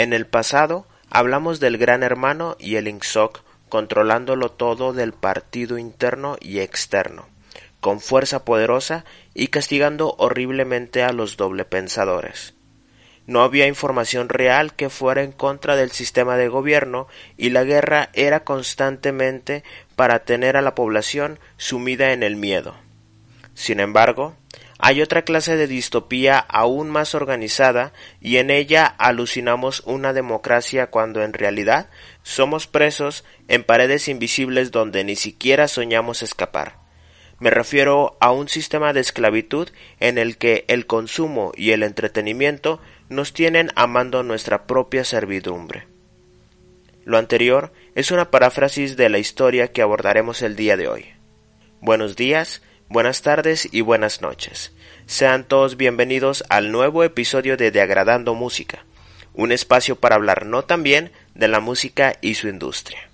En el pasado hablamos del Gran Hermano y el INSOC controlándolo todo del partido interno y externo, con fuerza poderosa y castigando horriblemente a los doblepensadores. No había información real que fuera en contra del sistema de gobierno y la guerra era constantemente para tener a la población sumida en el miedo. Sin embargo, hay otra clase de distopía aún más organizada y en ella alucinamos una democracia cuando en realidad somos presos en paredes invisibles donde ni siquiera soñamos escapar. Me refiero a un sistema de esclavitud en el que el consumo y el entretenimiento nos tienen amando nuestra propia servidumbre. Lo anterior es una paráfrasis de la historia que abordaremos el día de hoy. Buenos días, buenas tardes y buenas noches. Sean todos bienvenidos al nuevo episodio de De Agradando Música, un espacio para hablar no también de la música y su industria.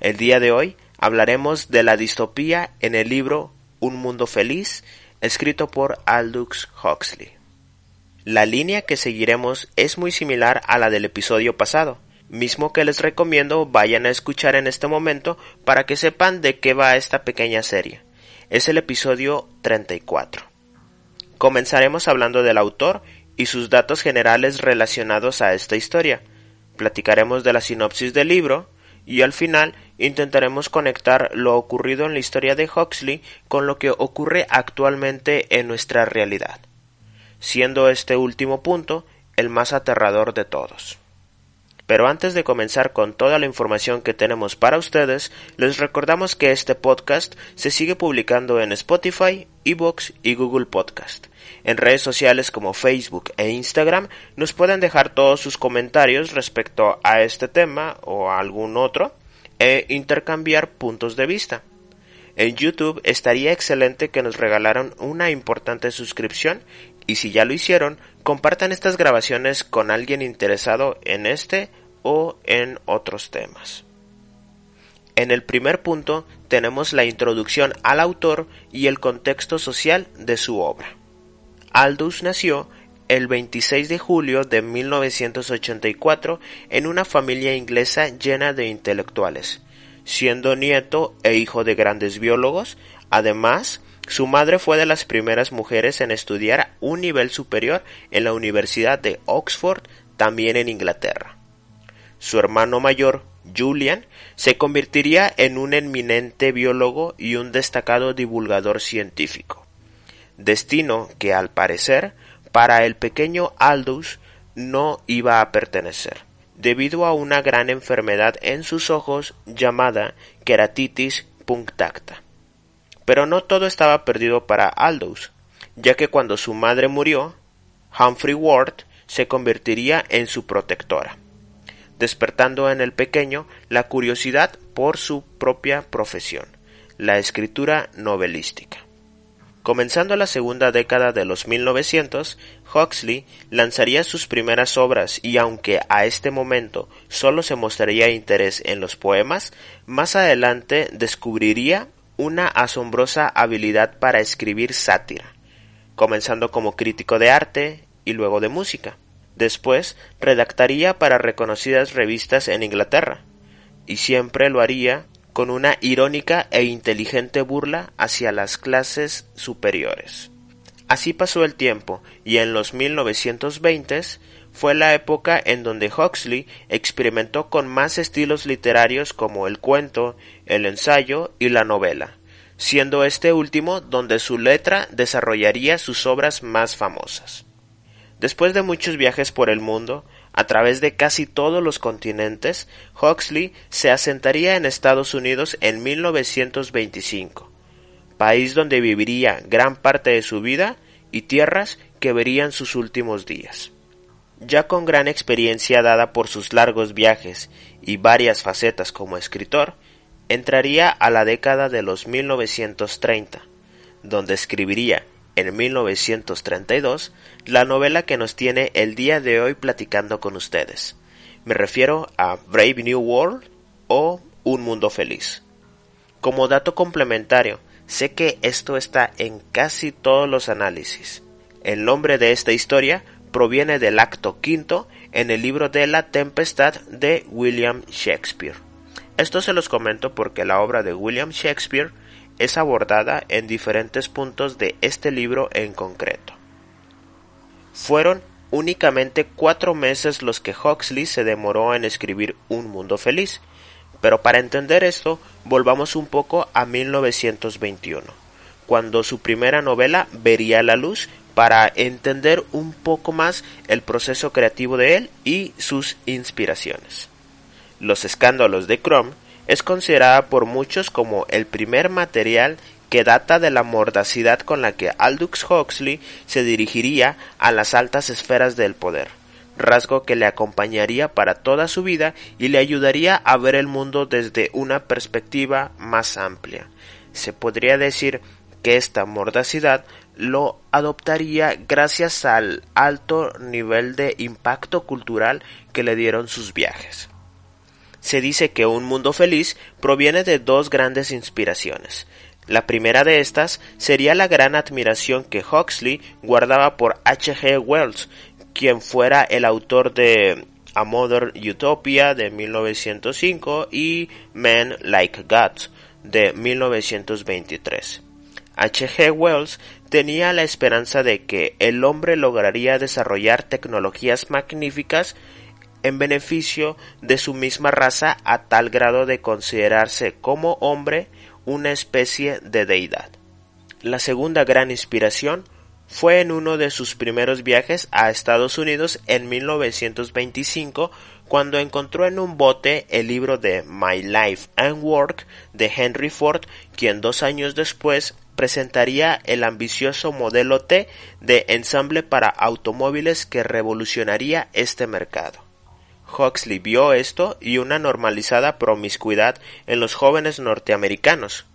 El día de hoy hablaremos de la distopía en el libro Un Mundo Feliz, escrito por Aldous Huxley. La línea que seguiremos es muy similar a la del episodio pasado, mismo que les recomiendo vayan a escuchar en este momento para que sepan de qué va esta pequeña serie es el episodio 34. Comenzaremos hablando del autor y sus datos generales relacionados a esta historia. Platicaremos de la sinopsis del libro y al final intentaremos conectar lo ocurrido en la historia de Huxley con lo que ocurre actualmente en nuestra realidad, siendo este último punto el más aterrador de todos. Pero antes de comenzar con toda la información que tenemos para ustedes, les recordamos que este podcast se sigue publicando en Spotify, Evox y Google Podcast. En redes sociales como Facebook e Instagram nos pueden dejar todos sus comentarios respecto a este tema o a algún otro e intercambiar puntos de vista. En YouTube estaría excelente que nos regalaran una importante suscripción y si ya lo hicieron, compartan estas grabaciones con alguien interesado en este o en otros temas. En el primer punto tenemos la introducción al autor y el contexto social de su obra. Aldous nació el 26 de julio de 1984 en una familia inglesa llena de intelectuales. Siendo nieto e hijo de grandes biólogos, además, su madre fue de las primeras mujeres en estudiar un nivel superior en la Universidad de Oxford, también en Inglaterra. Su hermano mayor, Julian, se convertiría en un eminente biólogo y un destacado divulgador científico. Destino que, al parecer, para el pequeño Aldous no iba a pertenecer, debido a una gran enfermedad en sus ojos llamada queratitis punctacta. Pero no todo estaba perdido para Aldous, ya que cuando su madre murió, Humphrey Ward se convertiría en su protectora despertando en el pequeño la curiosidad por su propia profesión, la escritura novelística. Comenzando la segunda década de los 1900, Huxley lanzaría sus primeras obras y aunque a este momento solo se mostraría interés en los poemas, más adelante descubriría una asombrosa habilidad para escribir sátira, comenzando como crítico de arte y luego de música. Después redactaría para reconocidas revistas en Inglaterra, y siempre lo haría con una irónica e inteligente burla hacia las clases superiores. Así pasó el tiempo, y en los 1920 fue la época en donde Huxley experimentó con más estilos literarios como el cuento, el ensayo y la novela, siendo este último donde su letra desarrollaría sus obras más famosas. Después de muchos viajes por el mundo, a través de casi todos los continentes, Huxley se asentaría en Estados Unidos en 1925, país donde viviría gran parte de su vida y tierras que verían sus últimos días. Ya con gran experiencia dada por sus largos viajes y varias facetas como escritor, entraría a la década de los 1930, donde escribiría en 1932 la novela que nos tiene el día de hoy platicando con ustedes. Me refiero a Brave New World o Un Mundo Feliz. Como dato complementario, sé que esto está en casi todos los análisis. El nombre de esta historia proviene del acto quinto en el libro de La Tempestad de William Shakespeare. Esto se los comento porque la obra de William Shakespeare es abordada en diferentes puntos de este libro en concreto. Fueron únicamente cuatro meses los que Huxley se demoró en escribir Un Mundo Feliz, pero para entender esto volvamos un poco a 1921, cuando su primera novela vería la luz para entender un poco más el proceso creativo de él y sus inspiraciones. Los escándalos de Crumb es considerada por muchos como el primer material que data de la mordacidad con la que Aldous Huxley se dirigiría a las altas esferas del poder, rasgo que le acompañaría para toda su vida y le ayudaría a ver el mundo desde una perspectiva más amplia. Se podría decir que esta mordacidad lo adoptaría gracias al alto nivel de impacto cultural que le dieron sus viajes. Se dice que Un Mundo Feliz proviene de dos grandes inspiraciones, la primera de estas sería la gran admiración que Huxley guardaba por H. G. Wells, quien fuera el autor de A Modern Utopia de 1905 y Men Like Gods de 1923. H. G. Wells tenía la esperanza de que el hombre lograría desarrollar tecnologías magníficas en beneficio de su misma raza a tal grado de considerarse como hombre una especie de deidad. La segunda gran inspiración fue en uno de sus primeros viajes a Estados Unidos en 1925 cuando encontró en un bote el libro de My Life and Work de Henry Ford, quien dos años después presentaría el ambicioso modelo T de ensamble para automóviles que revolucionaría este mercado. Huxley vio esto y una normalizada promiscuidad en los jóvenes norteamericanos.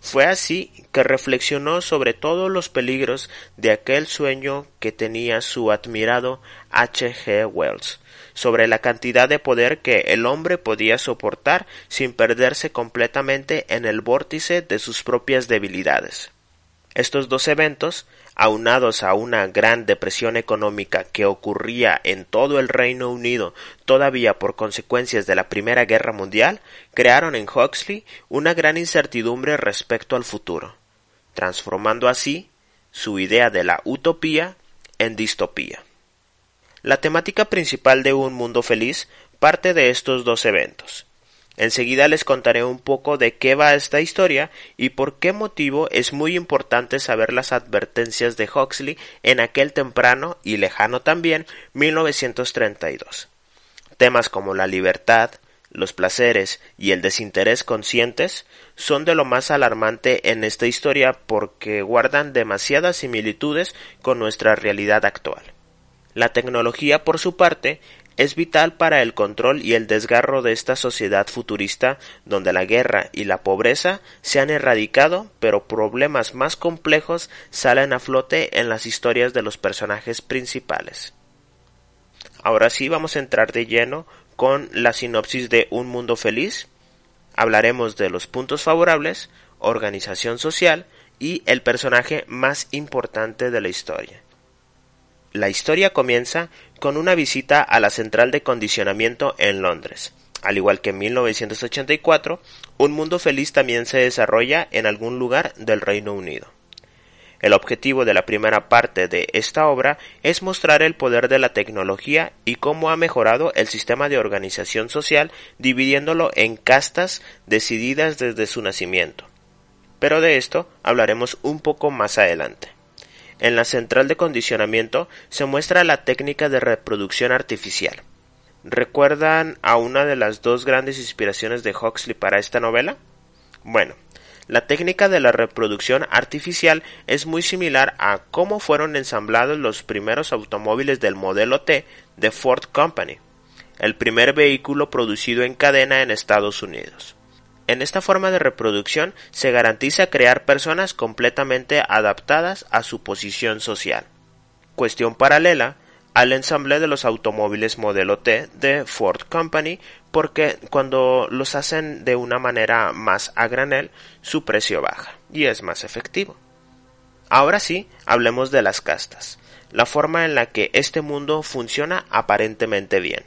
Fue así que reflexionó sobre todos los peligros de aquel sueño que tenía su admirado H. G. Wells, sobre la cantidad de poder que el hombre podía soportar sin perderse completamente en el vórtice de sus propias debilidades. Estos dos eventos aunados a una gran depresión económica que ocurría en todo el Reino Unido todavía por consecuencias de la Primera Guerra Mundial, crearon en Huxley una gran incertidumbre respecto al futuro, transformando así su idea de la utopía en distopía. La temática principal de Un Mundo Feliz parte de estos dos eventos, Enseguida les contaré un poco de qué va esta historia y por qué motivo es muy importante saber las advertencias de Huxley en aquel temprano y lejano también 1932. Temas como la libertad, los placeres y el desinterés conscientes son de lo más alarmante en esta historia porque guardan demasiadas similitudes con nuestra realidad actual. La tecnología, por su parte, es vital para el control y el desgarro de esta sociedad futurista donde la guerra y la pobreza se han erradicado, pero problemas más complejos salen a flote en las historias de los personajes principales. Ahora sí vamos a entrar de lleno con la sinopsis de Un Mundo Feliz. Hablaremos de los puntos favorables, organización social y el personaje más importante de la historia. La historia comienza con una visita a la central de condicionamiento en Londres. Al igual que en 1984, Un Mundo Feliz también se desarrolla en algún lugar del Reino Unido. El objetivo de la primera parte de esta obra es mostrar el poder de la tecnología y cómo ha mejorado el sistema de organización social dividiéndolo en castas decididas desde su nacimiento. Pero de esto hablaremos un poco más adelante. En la central de condicionamiento se muestra la técnica de reproducción artificial. ¿Recuerdan a una de las dos grandes inspiraciones de Huxley para esta novela? Bueno, la técnica de la reproducción artificial es muy similar a cómo fueron ensamblados los primeros automóviles del modelo T de Ford Company, el primer vehículo producido en cadena en Estados Unidos. En esta forma de reproducción se garantiza crear personas completamente adaptadas a su posición social. Cuestión paralela al ensamble de los automóviles modelo T de Ford Company porque cuando los hacen de una manera más a granel su precio baja y es más efectivo. Ahora sí, hablemos de las castas. la forma en la que este mundo funciona aparentemente bien.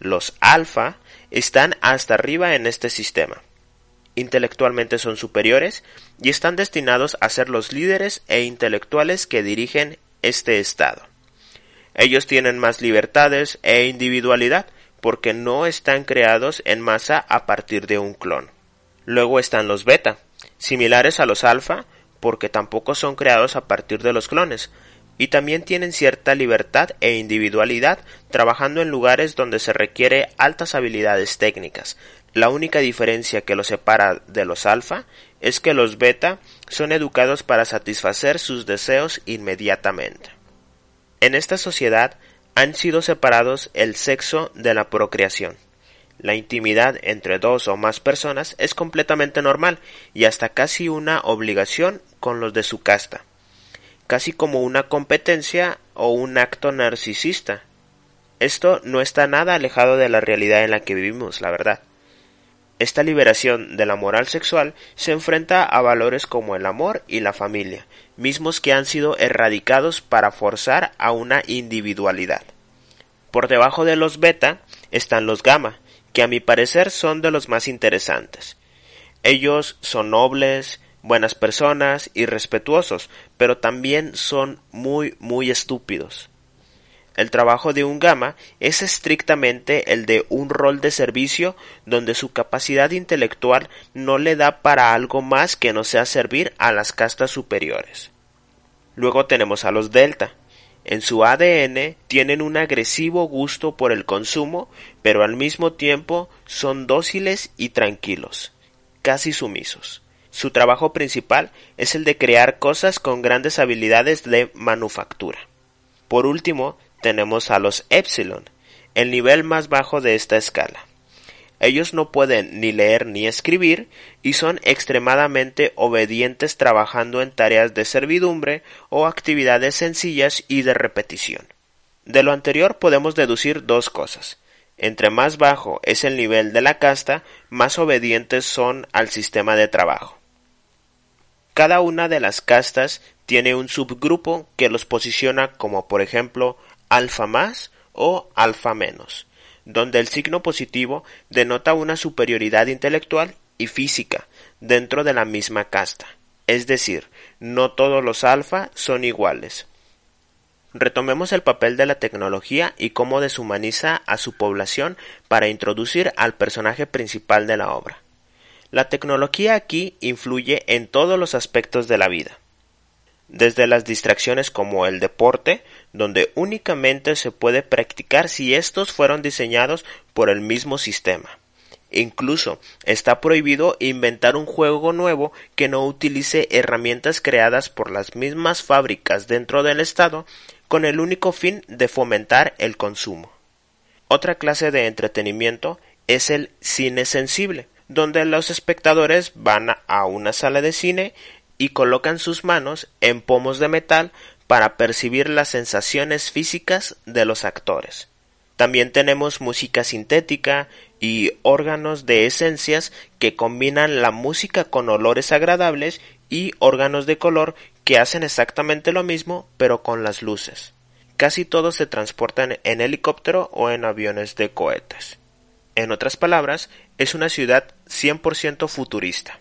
Los alfa están hasta arriba en este sistema. Intelectualmente son superiores y están destinados a ser los líderes e intelectuales que dirigen este estado. Ellos tienen más libertades e individualidad porque no están creados en masa a partir de un clon. Luego están los beta, similares a los alfa porque tampoco son creados a partir de los clones, y también tienen cierta libertad e individualidad trabajando en lugares donde se requiere altas habilidades técnicas. La única diferencia que los separa de los alfa es que los beta son educados para satisfacer sus deseos inmediatamente. En esta sociedad han sido separados el sexo de la procreación. La intimidad entre dos o más personas es completamente normal y hasta casi una obligación con los de su casta casi como una competencia o un acto narcisista. Esto no está nada alejado de la realidad en la que vivimos, la verdad. Esta liberación de la moral sexual se enfrenta a valores como el amor y la familia, mismos que han sido erradicados para forzar a una individualidad. Por debajo de los beta están los gamma, que a mi parecer son de los más interesantes. Ellos son nobles, buenas personas y respetuosos, pero también son muy muy estúpidos. El trabajo de un gama es estrictamente el de un rol de servicio donde su capacidad intelectual no le da para algo más que no sea servir a las castas superiores. Luego tenemos a los delta. En su ADN tienen un agresivo gusto por el consumo, pero al mismo tiempo son dóciles y tranquilos, casi sumisos. Su trabajo principal es el de crear cosas con grandes habilidades de manufactura. Por último, tenemos a los Epsilon, el nivel más bajo de esta escala. Ellos no pueden ni leer ni escribir y son extremadamente obedientes trabajando en tareas de servidumbre o actividades sencillas y de repetición. De lo anterior podemos deducir dos cosas. Entre más bajo es el nivel de la casta, más obedientes son al sistema de trabajo. Cada una de las castas tiene un subgrupo que los posiciona como por ejemplo alfa más o alfa menos, donde el signo positivo denota una superioridad intelectual y física dentro de la misma casta. Es decir, no todos los alfa son iguales. Retomemos el papel de la tecnología y cómo deshumaniza a su población para introducir al personaje principal de la obra. La tecnología aquí influye en todos los aspectos de la vida, desde las distracciones como el deporte, donde únicamente se puede practicar si estos fueron diseñados por el mismo sistema. Incluso está prohibido inventar un juego nuevo que no utilice herramientas creadas por las mismas fábricas dentro del Estado con el único fin de fomentar el consumo. Otra clase de entretenimiento es el cine sensible, donde los espectadores van a una sala de cine y colocan sus manos en pomos de metal para percibir las sensaciones físicas de los actores. También tenemos música sintética y órganos de esencias que combinan la música con olores agradables y órganos de color que hacen exactamente lo mismo pero con las luces. Casi todos se transportan en helicóptero o en aviones de cohetes. En otras palabras, es una ciudad 100% futurista.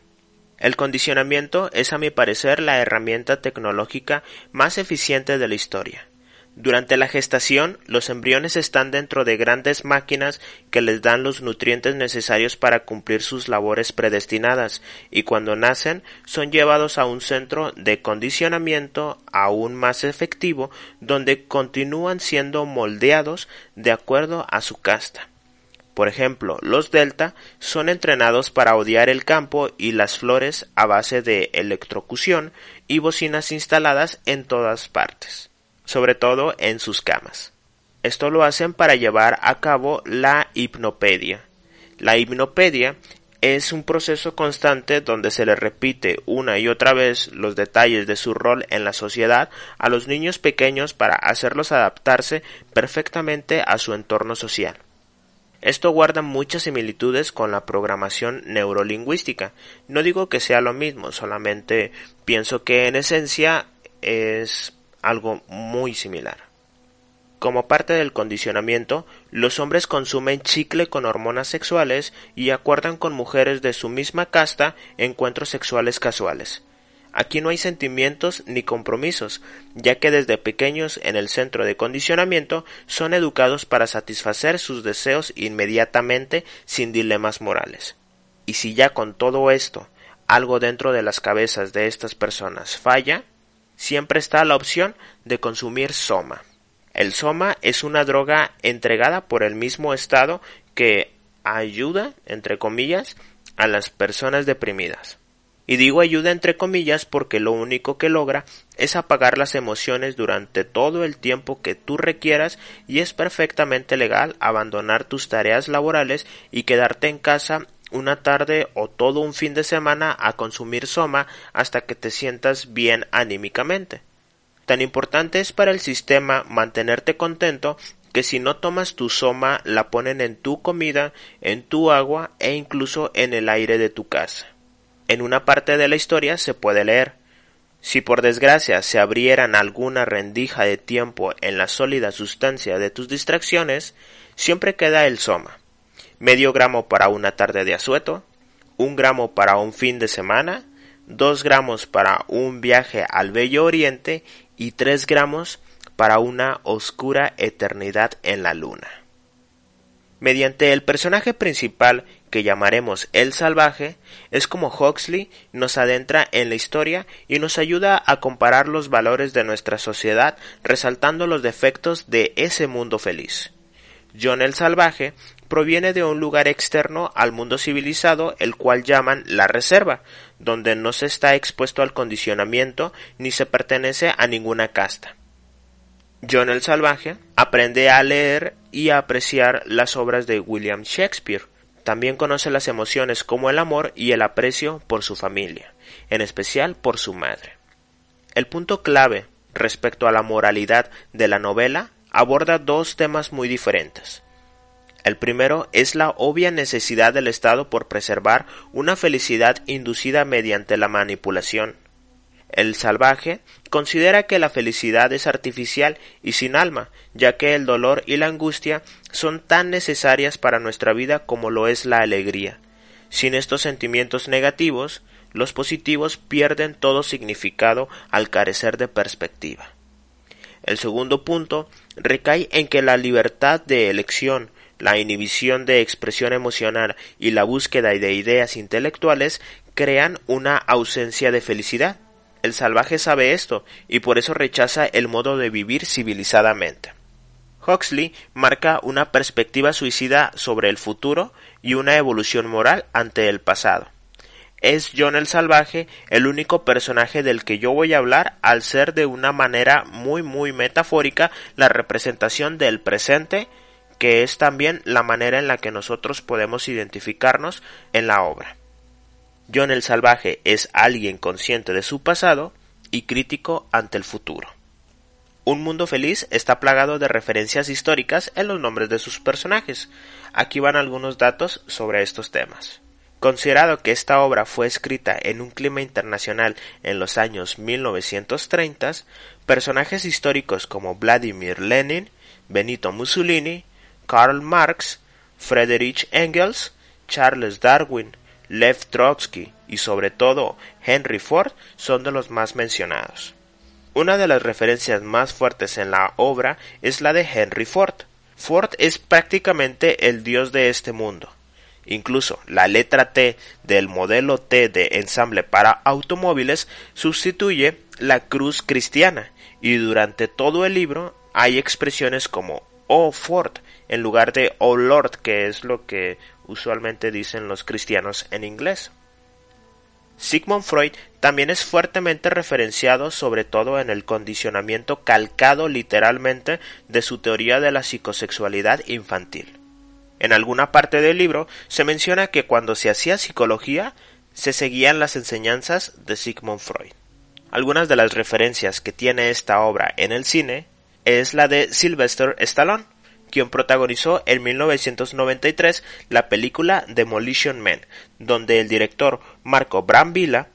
El condicionamiento es a mi parecer la herramienta tecnológica más eficiente de la historia. Durante la gestación, los embriones están dentro de grandes máquinas que les dan los nutrientes necesarios para cumplir sus labores predestinadas, y cuando nacen son llevados a un centro de condicionamiento aún más efectivo donde continúan siendo moldeados de acuerdo a su casta. Por ejemplo, los delta son entrenados para odiar el campo y las flores a base de electrocución y bocinas instaladas en todas partes, sobre todo en sus camas. Esto lo hacen para llevar a cabo la hipnopedia. La hipnopedia es un proceso constante donde se le repite una y otra vez los detalles de su rol en la sociedad a los niños pequeños para hacerlos adaptarse perfectamente a su entorno social. Esto guarda muchas similitudes con la programación neurolingüística. No digo que sea lo mismo, solamente pienso que en esencia es algo muy similar. Como parte del condicionamiento, los hombres consumen chicle con hormonas sexuales y acuerdan con mujeres de su misma casta encuentros sexuales casuales. Aquí no hay sentimientos ni compromisos, ya que desde pequeños en el centro de condicionamiento son educados para satisfacer sus deseos inmediatamente sin dilemas morales. Y si ya con todo esto algo dentro de las cabezas de estas personas falla, siempre está la opción de consumir soma. El soma es una droga entregada por el mismo Estado que ayuda, entre comillas, a las personas deprimidas. Y digo ayuda entre comillas porque lo único que logra es apagar las emociones durante todo el tiempo que tú requieras y es perfectamente legal abandonar tus tareas laborales y quedarte en casa una tarde o todo un fin de semana a consumir soma hasta que te sientas bien anímicamente. Tan importante es para el sistema mantenerte contento que si no tomas tu soma la ponen en tu comida, en tu agua e incluso en el aire de tu casa. En una parte de la historia se puede leer si por desgracia se abrieran alguna rendija de tiempo en la sólida sustancia de tus distracciones, siempre queda el soma. Medio gramo para una tarde de asueto, un gramo para un fin de semana, dos gramos para un viaje al bello oriente y tres gramos para una oscura eternidad en la luna. Mediante el personaje principal que llamaremos El Salvaje, es como Huxley nos adentra en la historia y nos ayuda a comparar los valores de nuestra sociedad resaltando los defectos de ese mundo feliz. John el Salvaje proviene de un lugar externo al mundo civilizado, el cual llaman la reserva, donde no se está expuesto al condicionamiento ni se pertenece a ninguna casta. John el Salvaje aprende a leer y a apreciar las obras de William Shakespeare. También conoce las emociones como el amor y el aprecio por su familia, en especial por su madre. El punto clave respecto a la moralidad de la novela aborda dos temas muy diferentes. El primero es la obvia necesidad del Estado por preservar una felicidad inducida mediante la manipulación. El salvaje considera que la felicidad es artificial y sin alma, ya que el dolor y la angustia son tan necesarias para nuestra vida como lo es la alegría. Sin estos sentimientos negativos, los positivos pierden todo significado al carecer de perspectiva. El segundo punto recae en que la libertad de elección la inhibición de expresión emocional y la búsqueda de ideas intelectuales crean una ausencia de felicidad. El salvaje sabe esto y por eso rechaza el modo de vivir civilizadamente. Huxley marca una perspectiva suicida sobre el futuro y una evolución moral ante el pasado. Es John el Salvaje el único personaje del que yo voy a hablar al ser de una manera muy muy metafórica la representación del presente que es también la manera en la que nosotros podemos identificarnos en la obra. John el Salvaje es alguien consciente de su pasado y crítico ante el futuro. Un mundo feliz está plagado de referencias históricas en los nombres de sus personajes. Aquí van algunos datos sobre estos temas. Considerado que esta obra fue escrita en un clima internacional en los años 1930, personajes históricos como Vladimir Lenin, Benito Mussolini, Karl Marx, Friedrich Engels, Charles Darwin, Lev Trotsky y sobre todo Henry Ford son de los más mencionados. Una de las referencias más fuertes en la obra es la de Henry Ford. Ford es prácticamente el dios de este mundo. Incluso la letra T del modelo T de ensamble para automóviles sustituye la cruz cristiana y durante todo el libro hay expresiones como Oh Ford en lugar de Oh Lord, que es lo que usualmente dicen los cristianos en inglés. Sigmund Freud también es fuertemente referenciado sobre todo en el condicionamiento calcado literalmente de su teoría de la psicosexualidad infantil. En alguna parte del libro se menciona que cuando se hacía psicología se seguían las enseñanzas de Sigmund Freud. Algunas de las referencias que tiene esta obra en el cine es la de Sylvester Stallone, quien protagonizó en 1993 la película Demolition Man, donde el director Marco Brambilla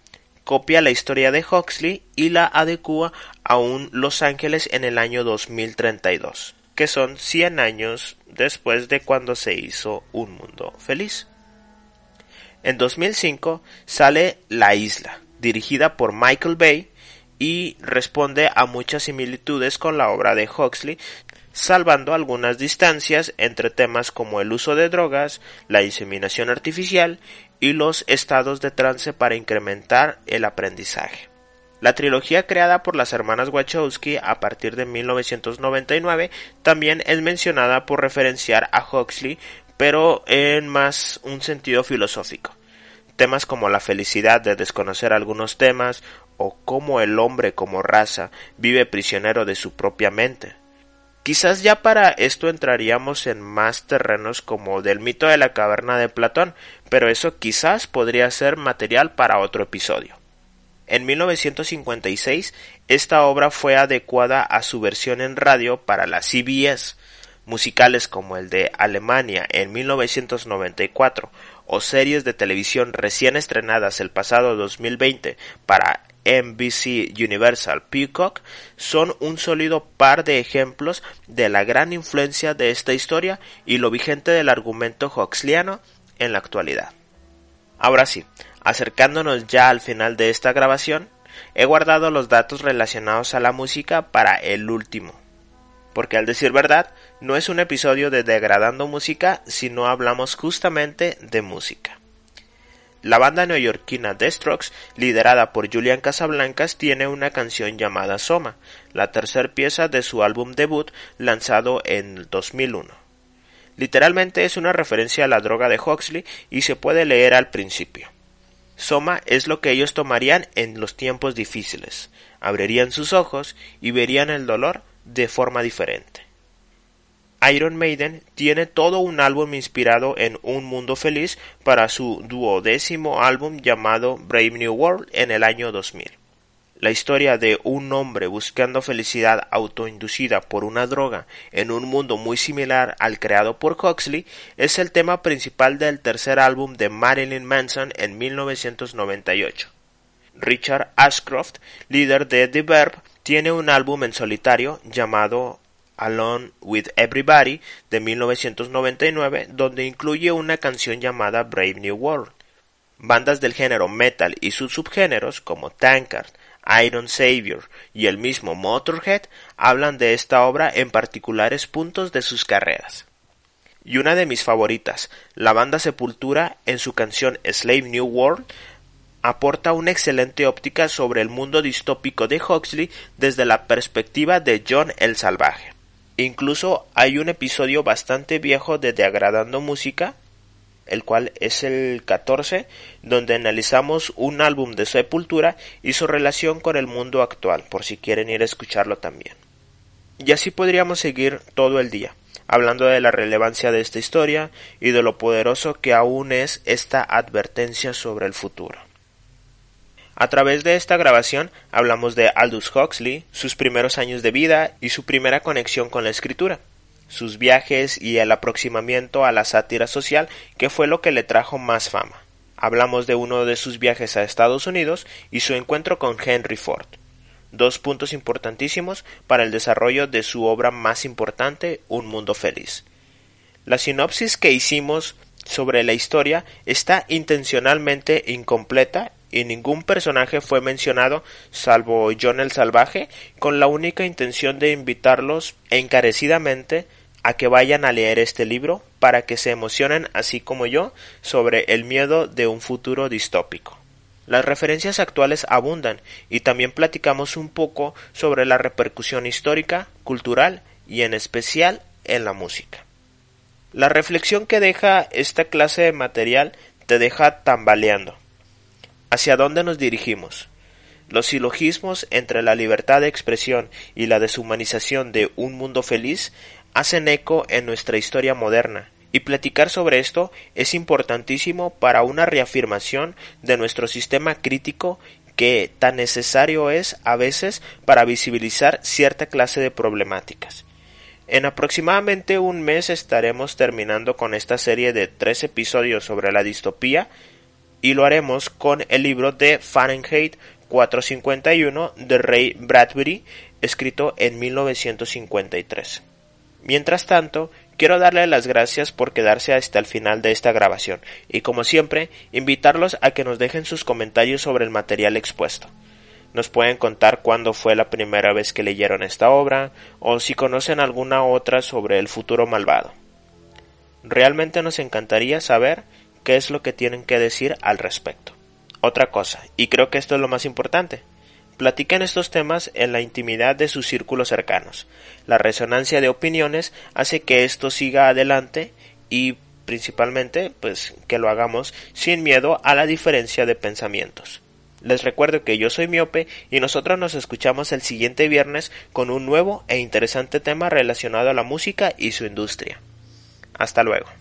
copia la historia de Huxley y la adecua a un Los Ángeles en el año 2032, que son 100 años después de cuando se hizo Un Mundo Feliz. En 2005 sale La Isla, dirigida por Michael Bay y responde a muchas similitudes con la obra de Huxley, salvando algunas distancias entre temas como el uso de drogas, la inseminación artificial y los estados de trance para incrementar el aprendizaje. La trilogía creada por las hermanas Wachowski a partir de 1999 también es mencionada por referenciar a Huxley, pero en más un sentido filosófico. Temas como la felicidad de desconocer algunos temas o cómo el hombre como raza vive prisionero de su propia mente. Quizás ya para esto entraríamos en más terrenos como del mito de la caverna de Platón, pero eso quizás podría ser material para otro episodio. En 1956, esta obra fue adecuada a su versión en radio para la CBS. Musicales como el de Alemania en 1994 o series de televisión recién estrenadas el pasado 2020 para NBC Universal Peacock son un sólido par de ejemplos de la gran influencia de esta historia y lo vigente del argumento huxleyano en la actualidad. Ahora sí, acercándonos ya al final de esta grabación, he guardado los datos relacionados a la música para el último, porque al decir verdad, no es un episodio de degradando música, sino hablamos justamente de música. La banda neoyorquina The Strokes, liderada por Julian Casablancas, tiene una canción llamada Soma, la tercera pieza de su álbum debut lanzado en 2001. Literalmente es una referencia a la droga de Huxley y se puede leer al principio. Soma es lo que ellos tomarían en los tiempos difíciles, abrirían sus ojos y verían el dolor de forma diferente. Iron Maiden tiene todo un álbum inspirado en Un Mundo Feliz para su duodécimo álbum llamado Brave New World en el año 2000. La historia de un hombre buscando felicidad autoinducida por una droga en un mundo muy similar al creado por Huxley es el tema principal del tercer álbum de Marilyn Manson en 1998. Richard Ashcroft, líder de The Verb, tiene un álbum en solitario llamado Alone with Everybody de 1999, donde incluye una canción llamada Brave New World. Bandas del género metal y sus subgéneros como Tankard, Iron Savior y el mismo Motorhead hablan de esta obra en particulares puntos de sus carreras. Y una de mis favoritas, la banda Sepultura en su canción Slave New World aporta una excelente óptica sobre el mundo distópico de Huxley desde la perspectiva de John el Salvaje. Incluso hay un episodio bastante viejo de De Agradando Música, el cual es el 14, donde analizamos un álbum de Sepultura y su relación con el mundo actual, por si quieren ir a escucharlo también. Y así podríamos seguir todo el día, hablando de la relevancia de esta historia y de lo poderoso que aún es esta advertencia sobre el futuro. A través de esta grabación hablamos de Aldous Huxley, sus primeros años de vida y su primera conexión con la escritura, sus viajes y el aproximamiento a la sátira social que fue lo que le trajo más fama. Hablamos de uno de sus viajes a Estados Unidos y su encuentro con Henry Ford, dos puntos importantísimos para el desarrollo de su obra más importante, Un Mundo Feliz. La sinopsis que hicimos sobre la historia está intencionalmente incompleta y ningún personaje fue mencionado salvo John el Salvaje, con la única intención de invitarlos encarecidamente a que vayan a leer este libro para que se emocionen así como yo sobre el miedo de un futuro distópico. Las referencias actuales abundan y también platicamos un poco sobre la repercusión histórica, cultural y en especial en la música. La reflexión que deja esta clase de material te deja tambaleando ¿Hacia dónde nos dirigimos? Los silogismos entre la libertad de expresión y la deshumanización de un mundo feliz hacen eco en nuestra historia moderna, y platicar sobre esto es importantísimo para una reafirmación de nuestro sistema crítico que tan necesario es a veces para visibilizar cierta clase de problemáticas. En aproximadamente un mes estaremos terminando con esta serie de tres episodios sobre la distopía y lo haremos con el libro de Fahrenheit 451 de Ray Bradbury, escrito en 1953. Mientras tanto, quiero darle las gracias por quedarse hasta el final de esta grabación y como siempre, invitarlos a que nos dejen sus comentarios sobre el material expuesto. Nos pueden contar cuándo fue la primera vez que leyeron esta obra o si conocen alguna otra sobre el futuro malvado. Realmente nos encantaría saber qué es lo que tienen que decir al respecto. Otra cosa, y creo que esto es lo más importante, platiquen estos temas en la intimidad de sus círculos cercanos. La resonancia de opiniones hace que esto siga adelante y principalmente pues que lo hagamos sin miedo a la diferencia de pensamientos. Les recuerdo que yo soy miope y nosotros nos escuchamos el siguiente viernes con un nuevo e interesante tema relacionado a la música y su industria. Hasta luego.